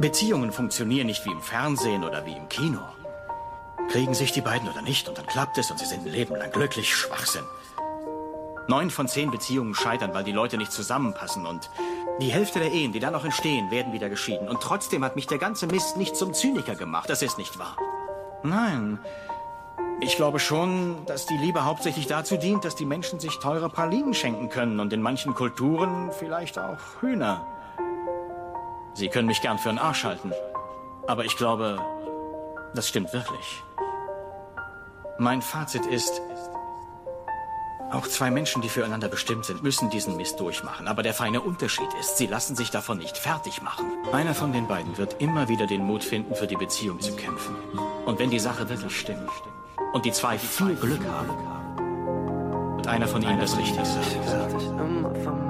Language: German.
Beziehungen funktionieren nicht wie im Fernsehen oder wie im Kino. Kriegen sich die beiden oder nicht und dann klappt es und sie sind ein Leben lang glücklich. Schwachsinn. Neun von zehn Beziehungen scheitern, weil die Leute nicht zusammenpassen und die Hälfte der Ehen, die dann noch entstehen, werden wieder geschieden. Und trotzdem hat mich der ganze Mist nicht zum Zyniker gemacht. Das ist nicht wahr. Nein. Ich glaube schon, dass die Liebe hauptsächlich dazu dient, dass die Menschen sich teure Pralinen schenken können und in manchen Kulturen vielleicht auch Hühner. Sie können mich gern für einen Arsch halten. Aber ich glaube, das stimmt wirklich. Mein Fazit ist, auch zwei Menschen, die füreinander bestimmt sind, müssen diesen Mist durchmachen. Aber der feine Unterschied ist, sie lassen sich davon nicht fertig machen. Einer von den beiden wird immer wieder den Mut finden, für die Beziehung zu kämpfen. Und wenn die Sache wirklich stimmt und die zwei viel Glück haben, wird einer von ihnen das Richtige sagen.